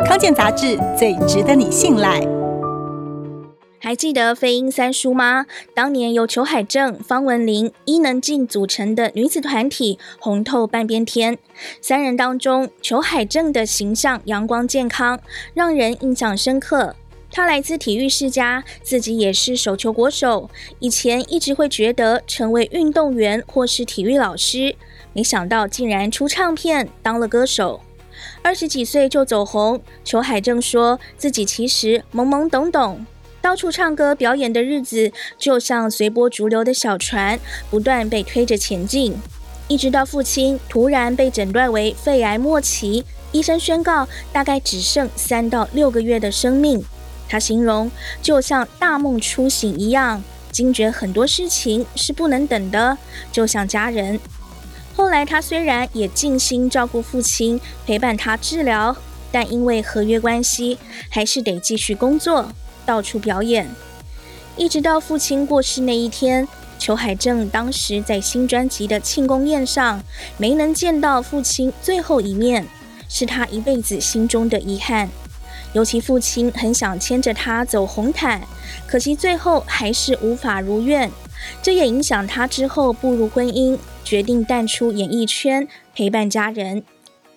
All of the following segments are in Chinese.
康健杂志最值得你信赖。还记得飞鹰三叔吗？当年由裘海正、方文琳、伊能静组成的女子团体红透半边天。三人当中，裘海正的形象阳光健康，让人印象深刻。他来自体育世家，自己也是手球国手。以前一直会觉得成为运动员或是体育老师，没想到竟然出唱片当了歌手。二十几岁就走红，裘海正说自己其实懵懵懂懂。到处唱歌表演的日子，就像随波逐流的小船，不断被推着前进。一直到父亲突然被诊断为肺癌末期，医生宣告大概只剩三到六个月的生命。他形容就像大梦初醒一样，惊觉很多事情是不能等的，就像家人。后来他虽然也尽心照顾父亲，陪伴他治疗，但因为合约关系，还是得继续工作。到处表演，一直到父亲过世那一天，裘海正当时在新专辑的庆功宴上没能见到父亲最后一面，是他一辈子心中的遗憾。尤其父亲很想牵着他走红毯，可惜最后还是无法如愿，这也影响他之后步入婚姻，决定淡出演艺圈，陪伴家人。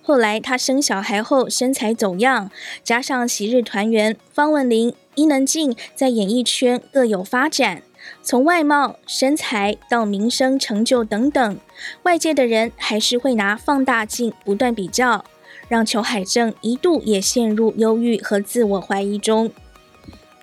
后来他生小孩后身材走样，加上昔日团员方文琳。伊能静在演艺圈各有发展，从外貌、身材到名声、成就等等，外界的人还是会拿放大镜不断比较，让裘海正一度也陷入忧郁和自我怀疑中。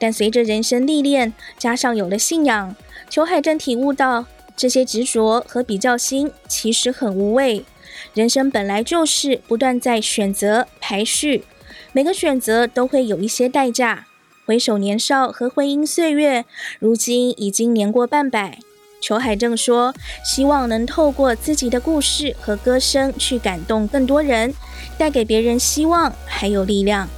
但随着人生历练，加上有了信仰，裘海正体悟到这些执着和比较心其实很无谓。人生本来就是不断在选择排序，每个选择都会有一些代价。回首年少和婚姻岁月，如今已经年过半百。裘海正说：“希望能透过自己的故事和歌声，去感动更多人，带给别人希望还有力量。”